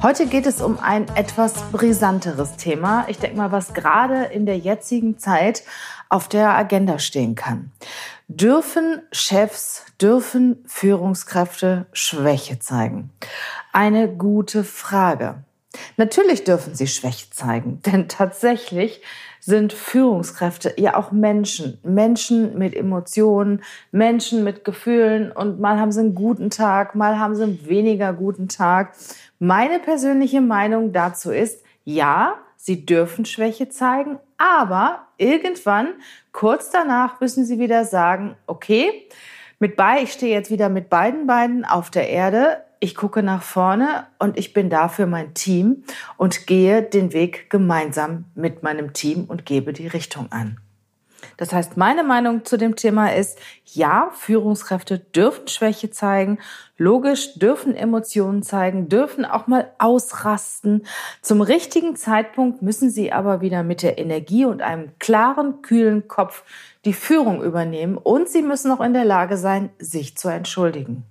Heute geht es um ein etwas brisanteres Thema. Ich denke mal, was gerade in der jetzigen Zeit auf der Agenda stehen kann. Dürfen Chefs, dürfen Führungskräfte Schwäche zeigen? Eine gute Frage. Natürlich dürfen sie Schwäche zeigen, denn tatsächlich sind Führungskräfte ja auch Menschen. Menschen mit Emotionen, Menschen mit Gefühlen und mal haben sie einen guten Tag, mal haben sie einen weniger guten Tag. Meine persönliche Meinung dazu ist, ja, sie dürfen Schwäche zeigen, aber irgendwann, kurz danach, müssen sie wieder sagen, okay, mit bei, ich stehe jetzt wieder mit beiden Beinen auf der Erde ich gucke nach vorne und ich bin da für mein Team und gehe den Weg gemeinsam mit meinem Team und gebe die Richtung an. Das heißt, meine Meinung zu dem Thema ist, ja, Führungskräfte dürfen Schwäche zeigen, logisch dürfen Emotionen zeigen, dürfen auch mal ausrasten. Zum richtigen Zeitpunkt müssen sie aber wieder mit der Energie und einem klaren, kühlen Kopf die Führung übernehmen und sie müssen auch in der Lage sein, sich zu entschuldigen.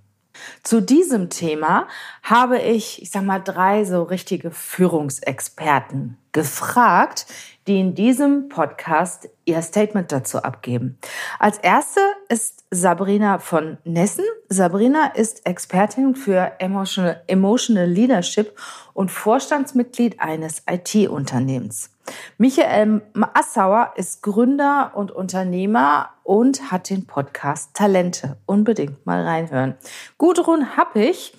Zu diesem Thema habe ich, ich sag mal, drei so richtige Führungsexperten gefragt, die in diesem Podcast ihr Statement dazu abgeben. Als erste ist Sabrina von Nessen. Sabrina ist Expertin für Emotional, Emotional Leadership und Vorstandsmitglied eines IT-Unternehmens. Michael Assauer ist Gründer und Unternehmer und hat den Podcast Talente. Unbedingt mal reinhören. Gudrun Happig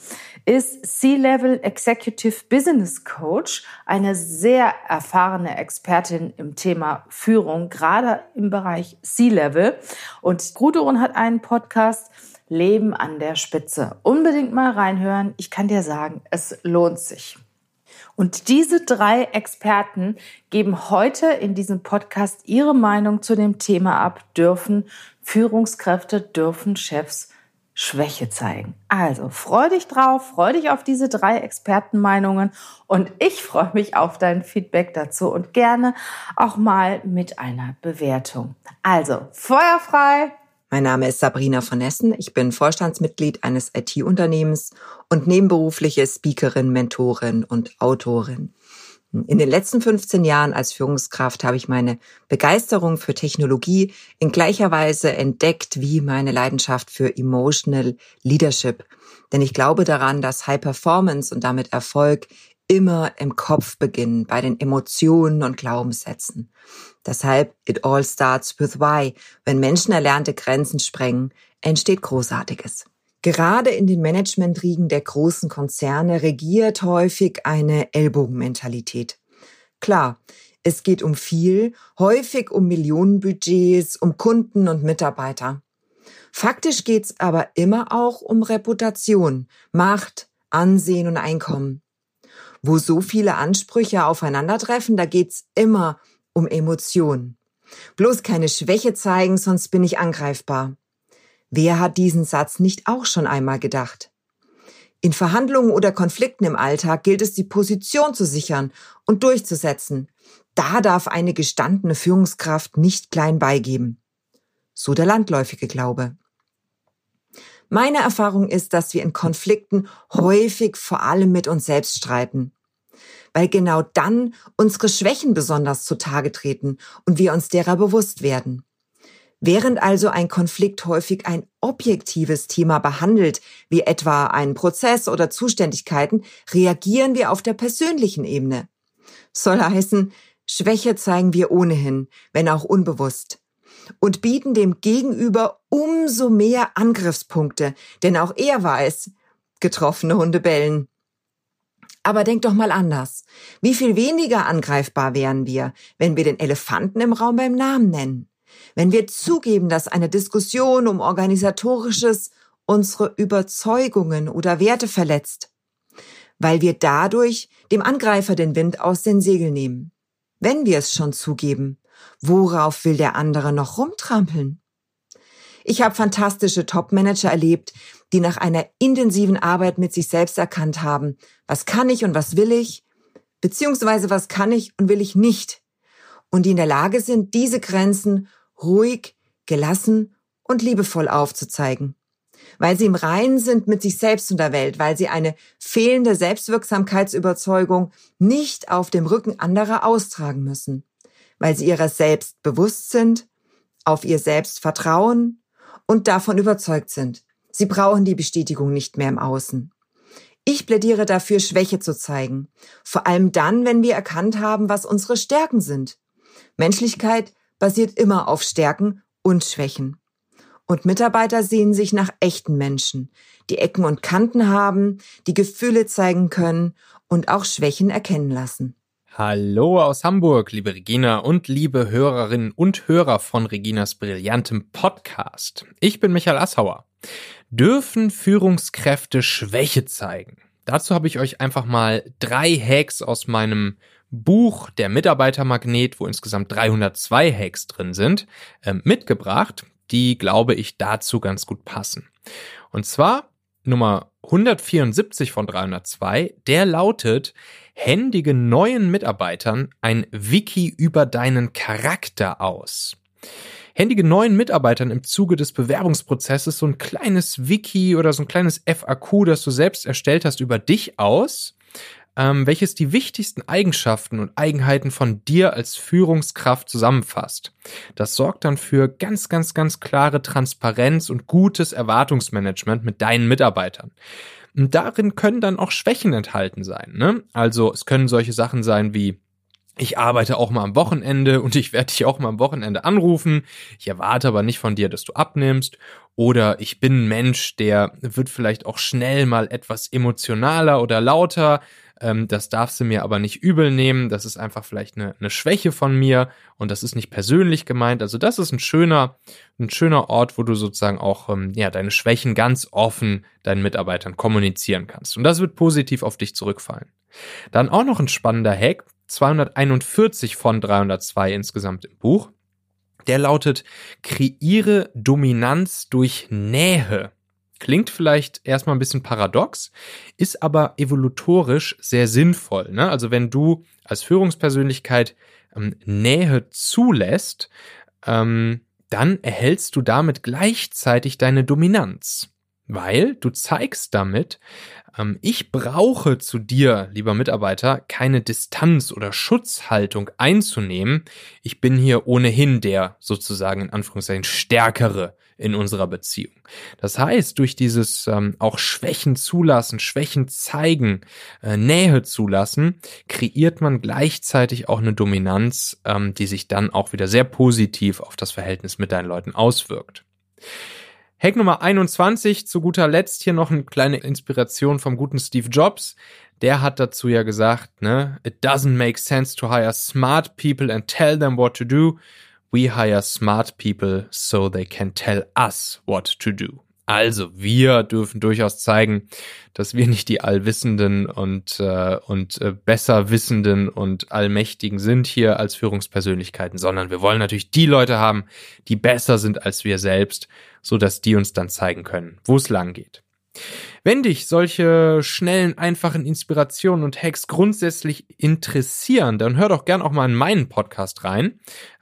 ist C-Level Executive Business Coach, eine sehr erfahrene Expertin im Thema Führung, gerade im Bereich C-Level. Und Gudrun hat einen Podcast Leben an der Spitze. Unbedingt mal reinhören. Ich kann dir sagen, es lohnt sich. Und diese drei Experten geben heute in diesem Podcast ihre Meinung zu dem Thema ab, dürfen Führungskräfte, dürfen Chefs Schwäche zeigen. Also freu dich drauf, freu dich auf diese drei Expertenmeinungen und ich freue mich auf dein Feedback dazu und gerne auch mal mit einer Bewertung. Also feuerfrei, mein Name ist Sabrina von Essen. Ich bin Vorstandsmitglied eines IT-Unternehmens und nebenberufliche Speakerin, Mentorin und Autorin. In den letzten 15 Jahren als Führungskraft habe ich meine Begeisterung für Technologie in gleicher Weise entdeckt wie meine Leidenschaft für Emotional Leadership. Denn ich glaube daran, dass High Performance und damit Erfolg immer im Kopf beginnen, bei den Emotionen und Glaubenssätzen. Deshalb, it all starts with why. Wenn Menschen erlernte Grenzen sprengen, entsteht Großartiges. Gerade in den Managementriegen der großen Konzerne regiert häufig eine Ellbogenmentalität. Klar, es geht um viel, häufig um Millionenbudgets, um Kunden und Mitarbeiter. Faktisch geht's aber immer auch um Reputation, Macht, Ansehen und Einkommen. Wo so viele Ansprüche aufeinandertreffen, da geht's immer um Emotionen. Bloß keine Schwäche zeigen, sonst bin ich angreifbar. Wer hat diesen Satz nicht auch schon einmal gedacht? In Verhandlungen oder Konflikten im Alltag gilt es, die Position zu sichern und durchzusetzen. Da darf eine gestandene Führungskraft nicht klein beigeben. So der landläufige Glaube. Meine Erfahrung ist, dass wir in Konflikten häufig vor allem mit uns selbst streiten weil genau dann unsere Schwächen besonders zutage treten und wir uns derer bewusst werden. Während also ein Konflikt häufig ein objektives Thema behandelt, wie etwa einen Prozess oder Zuständigkeiten, reagieren wir auf der persönlichen Ebene. Soll heißen, Schwäche zeigen wir ohnehin, wenn auch unbewusst. Und bieten dem Gegenüber umso mehr Angriffspunkte, denn auch er weiß, getroffene Hunde bellen. Aber denk doch mal anders. Wie viel weniger angreifbar wären wir, wenn wir den Elefanten im Raum beim Namen nennen? Wenn wir zugeben, dass eine Diskussion um organisatorisches unsere Überzeugungen oder Werte verletzt? Weil wir dadurch dem Angreifer den Wind aus den Segeln nehmen. wenn wir es schon zugeben? Worauf will der andere noch rumtrampeln? Ich habe fantastische Top-Manager erlebt, die nach einer intensiven Arbeit mit sich selbst erkannt haben, was kann ich und was will ich, beziehungsweise was kann ich und will ich nicht, und die in der Lage sind, diese Grenzen ruhig, gelassen und liebevoll aufzuzeigen. Weil sie im Reinen sind mit sich selbst und der Welt, weil sie eine fehlende Selbstwirksamkeitsüberzeugung nicht auf dem Rücken anderer austragen müssen, weil sie ihrer selbst bewusst sind, auf ihr Selbst vertrauen und davon überzeugt sind. Sie brauchen die Bestätigung nicht mehr im Außen. Ich plädiere dafür, Schwäche zu zeigen. Vor allem dann, wenn wir erkannt haben, was unsere Stärken sind. Menschlichkeit basiert immer auf Stärken und Schwächen. Und Mitarbeiter sehen sich nach echten Menschen, die Ecken und Kanten haben, die Gefühle zeigen können und auch Schwächen erkennen lassen. Hallo aus Hamburg, liebe Regina und liebe Hörerinnen und Hörer von Reginas brillantem Podcast. Ich bin Michael Assauer. Dürfen Führungskräfte Schwäche zeigen? Dazu habe ich euch einfach mal drei Hacks aus meinem Buch Der Mitarbeitermagnet, wo insgesamt 302 Hacks drin sind, äh, mitgebracht, die, glaube ich, dazu ganz gut passen. Und zwar Nummer 174 von 302, der lautet, händige neuen Mitarbeitern ein Wiki über deinen Charakter aus. Händige neuen Mitarbeitern im Zuge des Bewerbungsprozesses so ein kleines Wiki oder so ein kleines FAQ, das du selbst erstellt hast über dich aus ähm, welches die wichtigsten Eigenschaften und Eigenheiten von dir als Führungskraft zusammenfasst. Das sorgt dann für ganz, ganz, ganz klare Transparenz und gutes Erwartungsmanagement mit deinen Mitarbeitern. Und darin können dann auch Schwächen enthalten sein. Ne? Also es können solche Sachen sein wie ich arbeite auch mal am Wochenende und ich werde dich auch mal am Wochenende anrufen. Ich erwarte aber nicht von dir, dass du abnimmst. Oder ich bin ein Mensch, der wird vielleicht auch schnell mal etwas emotionaler oder lauter. Ähm, das darfst du mir aber nicht übel nehmen. Das ist einfach vielleicht eine, eine Schwäche von mir und das ist nicht persönlich gemeint. Also das ist ein schöner, ein schöner Ort, wo du sozusagen auch ähm, ja deine Schwächen ganz offen deinen Mitarbeitern kommunizieren kannst. Und das wird positiv auf dich zurückfallen. Dann auch noch ein spannender Hack, 241 von 302 insgesamt im Buch. Der lautet, kreiere Dominanz durch Nähe. Klingt vielleicht erstmal ein bisschen paradox, ist aber evolutorisch sehr sinnvoll. Ne? Also wenn du als Führungspersönlichkeit ähm, Nähe zulässt, ähm, dann erhältst du damit gleichzeitig deine Dominanz. Weil du zeigst damit, ähm, ich brauche zu dir, lieber Mitarbeiter, keine Distanz oder Schutzhaltung einzunehmen. Ich bin hier ohnehin der sozusagen in Anführungszeichen stärkere in unserer Beziehung. Das heißt, durch dieses ähm, auch Schwächen zulassen, Schwächen zeigen, äh, Nähe zulassen, kreiert man gleichzeitig auch eine Dominanz, ähm, die sich dann auch wieder sehr positiv auf das Verhältnis mit deinen Leuten auswirkt. Hack Nummer 21, zu guter Letzt hier noch eine kleine Inspiration vom guten Steve Jobs. Der hat dazu ja gesagt, ne, it doesn't make sense to hire smart people and tell them what to do. We hire smart people so they can tell us what to do. Also wir dürfen durchaus zeigen, dass wir nicht die Allwissenden und, äh, und äh, besser Wissenden und Allmächtigen sind hier als Führungspersönlichkeiten, sondern wir wollen natürlich die Leute haben, die besser sind als wir selbst, so dass die uns dann zeigen können, wo es lang geht. Wenn dich solche schnellen, einfachen Inspirationen und Hacks grundsätzlich interessieren, dann hör doch gern auch mal in meinen Podcast rein,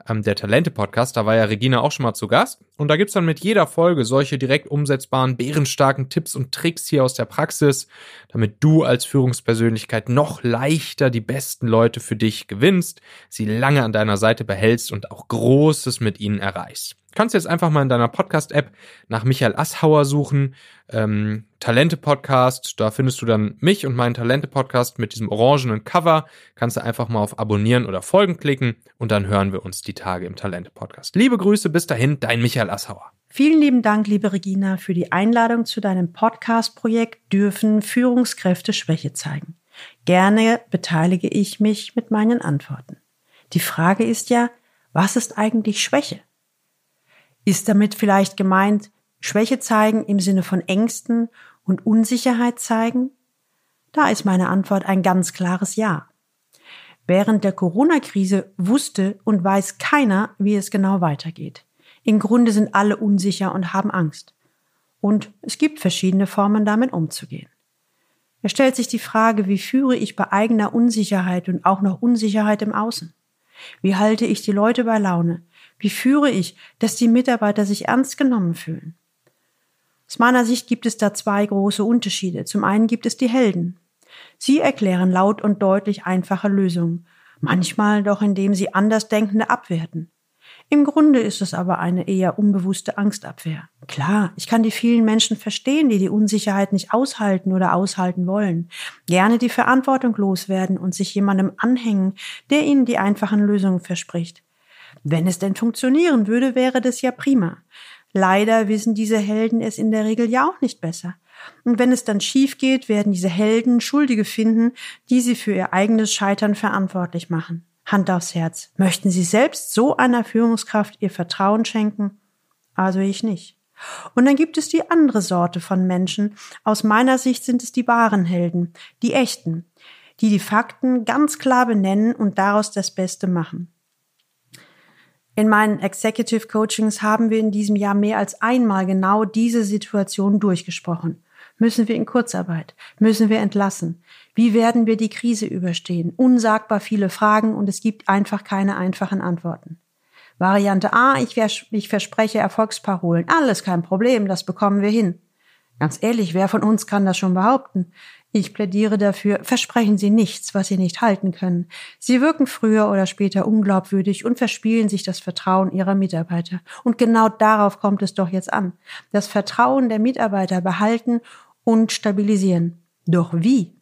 ähm, der Talente-Podcast. Da war ja Regina auch schon mal zu Gast. Und da gibt's dann mit jeder Folge solche direkt umsetzbaren, bärenstarken Tipps und Tricks hier aus der Praxis, damit du als Führungspersönlichkeit noch leichter die besten Leute für dich gewinnst, sie lange an deiner Seite behältst und auch Großes mit ihnen erreichst kannst jetzt einfach mal in deiner Podcast-App nach Michael Asshauer suchen, ähm, Talente-Podcast, da findest du dann mich und meinen Talente-Podcast mit diesem orangenen Cover, kannst du einfach mal auf Abonnieren oder Folgen klicken und dann hören wir uns die Tage im Talente-Podcast. Liebe Grüße, bis dahin, dein Michael Asshauer. Vielen lieben Dank, liebe Regina, für die Einladung zu deinem Podcast-Projekt Dürfen Führungskräfte Schwäche zeigen. Gerne beteilige ich mich mit meinen Antworten. Die Frage ist ja, was ist eigentlich Schwäche? Ist damit vielleicht gemeint, Schwäche zeigen im Sinne von Ängsten und Unsicherheit zeigen? Da ist meine Antwort ein ganz klares Ja. Während der Corona-Krise wusste und weiß keiner, wie es genau weitergeht. Im Grunde sind alle unsicher und haben Angst. Und es gibt verschiedene Formen, damit umzugehen. Er stellt sich die Frage, wie führe ich bei eigener Unsicherheit und auch noch Unsicherheit im Außen? Wie halte ich die Leute bei Laune? Wie führe ich, dass die Mitarbeiter sich ernst genommen fühlen? Aus meiner Sicht gibt es da zwei große Unterschiede. Zum einen gibt es die Helden, Sie erklären laut und deutlich einfache Lösungen, manchmal doch indem sie Andersdenkende abwerten. Im Grunde ist es aber eine eher unbewusste Angstabwehr. Klar, ich kann die vielen Menschen verstehen, die die Unsicherheit nicht aushalten oder aushalten wollen, gerne die Verantwortung loswerden und sich jemandem anhängen, der ihnen die einfachen Lösungen verspricht. Wenn es denn funktionieren würde, wäre das ja prima. Leider wissen diese Helden es in der Regel ja auch nicht besser. Und wenn es dann schief geht, werden diese Helden Schuldige finden, die sie für ihr eigenes Scheitern verantwortlich machen. Hand aufs Herz. Möchten Sie selbst so einer Führungskraft Ihr Vertrauen schenken? Also ich nicht. Und dann gibt es die andere Sorte von Menschen. Aus meiner Sicht sind es die wahren Helden, die echten, die die Fakten ganz klar benennen und daraus das Beste machen. In meinen Executive Coachings haben wir in diesem Jahr mehr als einmal genau diese Situation durchgesprochen. Müssen wir in Kurzarbeit? Müssen wir entlassen? Wie werden wir die Krise überstehen? Unsagbar viele Fragen und es gibt einfach keine einfachen Antworten. Variante A, ich, ich verspreche Erfolgsparolen. Alles kein Problem, das bekommen wir hin. Ganz ehrlich, wer von uns kann das schon behaupten? Ich plädiere dafür, versprechen Sie nichts, was Sie nicht halten können. Sie wirken früher oder später unglaubwürdig und verspielen sich das Vertrauen Ihrer Mitarbeiter. Und genau darauf kommt es doch jetzt an. Das Vertrauen der Mitarbeiter behalten und stabilisieren. Doch wie?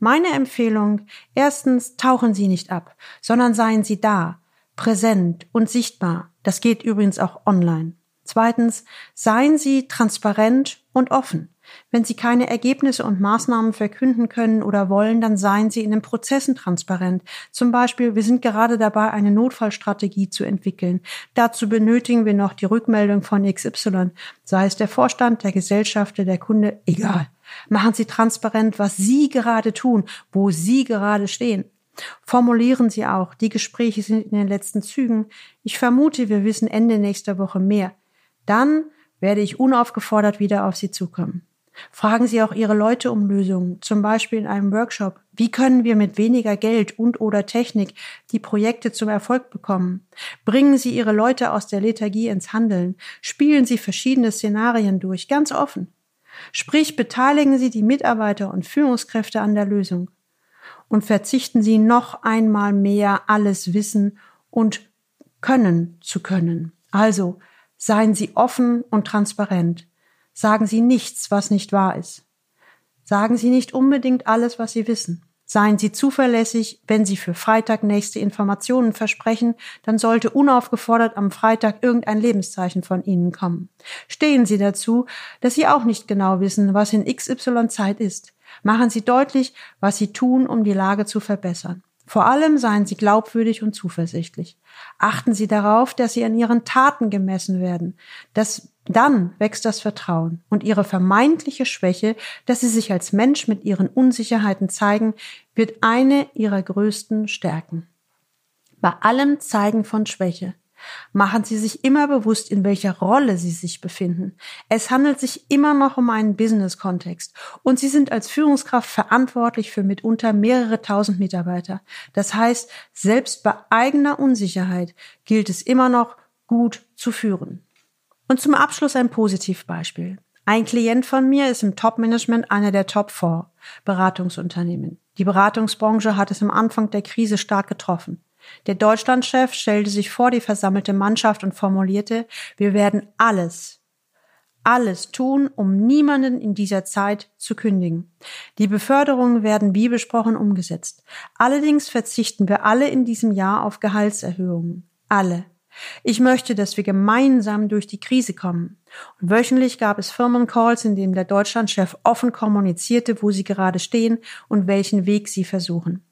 Meine Empfehlung, erstens tauchen Sie nicht ab, sondern seien Sie da, präsent und sichtbar. Das geht übrigens auch online. Zweitens, seien Sie transparent und offen. Wenn Sie keine Ergebnisse und Maßnahmen verkünden können oder wollen, dann seien Sie in den Prozessen transparent. Zum Beispiel, wir sind gerade dabei, eine Notfallstrategie zu entwickeln. Dazu benötigen wir noch die Rückmeldung von XY, sei es der Vorstand, der Gesellschafter, der Kunde, egal. Machen Sie transparent, was Sie gerade tun, wo Sie gerade stehen. Formulieren Sie auch, die Gespräche sind in den letzten Zügen. Ich vermute, wir wissen Ende nächster Woche mehr. Dann werde ich unaufgefordert wieder auf Sie zukommen. Fragen Sie auch Ihre Leute um Lösungen, zum Beispiel in einem Workshop. Wie können wir mit weniger Geld und oder Technik die Projekte zum Erfolg bekommen? Bringen Sie Ihre Leute aus der Lethargie ins Handeln. Spielen Sie verschiedene Szenarien durch, ganz offen. Sprich, beteiligen Sie die Mitarbeiter und Führungskräfte an der Lösung. Und verzichten Sie noch einmal mehr alles wissen und können zu können. Also, seien Sie offen und transparent. Sagen Sie nichts, was nicht wahr ist. Sagen Sie nicht unbedingt alles, was Sie wissen. Seien Sie zuverlässig, wenn Sie für Freitag nächste Informationen versprechen, dann sollte unaufgefordert am Freitag irgendein Lebenszeichen von Ihnen kommen. Stehen Sie dazu, dass Sie auch nicht genau wissen, was in XY Zeit ist. Machen Sie deutlich, was Sie tun, um die Lage zu verbessern. Vor allem seien Sie glaubwürdig und zuversichtlich. Achten Sie darauf, dass Sie an Ihren Taten gemessen werden. Das dann wächst das Vertrauen und ihre vermeintliche Schwäche, dass sie sich als Mensch mit ihren Unsicherheiten zeigen, wird eine ihrer größten Stärken. Bei allem Zeigen von Schwäche machen Sie sich immer bewusst, in welcher Rolle Sie sich befinden. Es handelt sich immer noch um einen Business-Kontext und Sie sind als Führungskraft verantwortlich für mitunter mehrere tausend Mitarbeiter. Das heißt, selbst bei eigener Unsicherheit gilt es immer noch, gut zu führen. Und zum Abschluss ein Positivbeispiel. Ein Klient von mir ist im Top-Management einer der Top 4 Beratungsunternehmen. Die Beratungsbranche hat es am Anfang der Krise stark getroffen. Der Deutschlandchef stellte sich vor die versammelte Mannschaft und formulierte, wir werden alles, alles tun, um niemanden in dieser Zeit zu kündigen. Die Beförderungen werden wie besprochen umgesetzt. Allerdings verzichten wir alle in diesem Jahr auf Gehaltserhöhungen. Alle. Ich möchte, dass wir gemeinsam durch die Krise kommen. Und wöchentlich gab es Firmencalls, in denen der Deutschlandchef offen kommunizierte, wo sie gerade stehen und welchen Weg sie versuchen.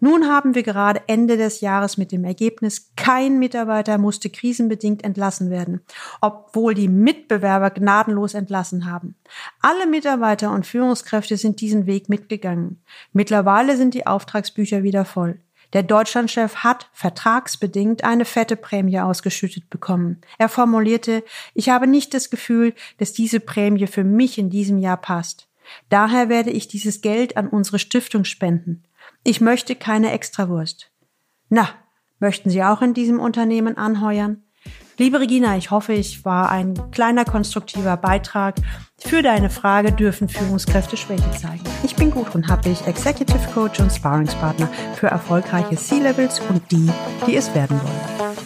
Nun haben wir gerade Ende des Jahres mit dem Ergebnis, kein Mitarbeiter musste krisenbedingt entlassen werden, obwohl die Mitbewerber gnadenlos entlassen haben. Alle Mitarbeiter und Führungskräfte sind diesen Weg mitgegangen. Mittlerweile sind die Auftragsbücher wieder voll. Der Deutschlandchef hat vertragsbedingt eine fette Prämie ausgeschüttet bekommen. Er formulierte, ich habe nicht das Gefühl, dass diese Prämie für mich in diesem Jahr passt. Daher werde ich dieses Geld an unsere Stiftung spenden. Ich möchte keine Extrawurst. Na, möchten Sie auch in diesem Unternehmen anheuern? Liebe Regina, ich hoffe, ich war ein kleiner konstruktiver Beitrag. Für deine Frage dürfen Führungskräfte Schwäche zeigen. Ich bin Gudrun Happig, Executive Coach und Sparringspartner für erfolgreiche C-Levels und die, die es werden wollen.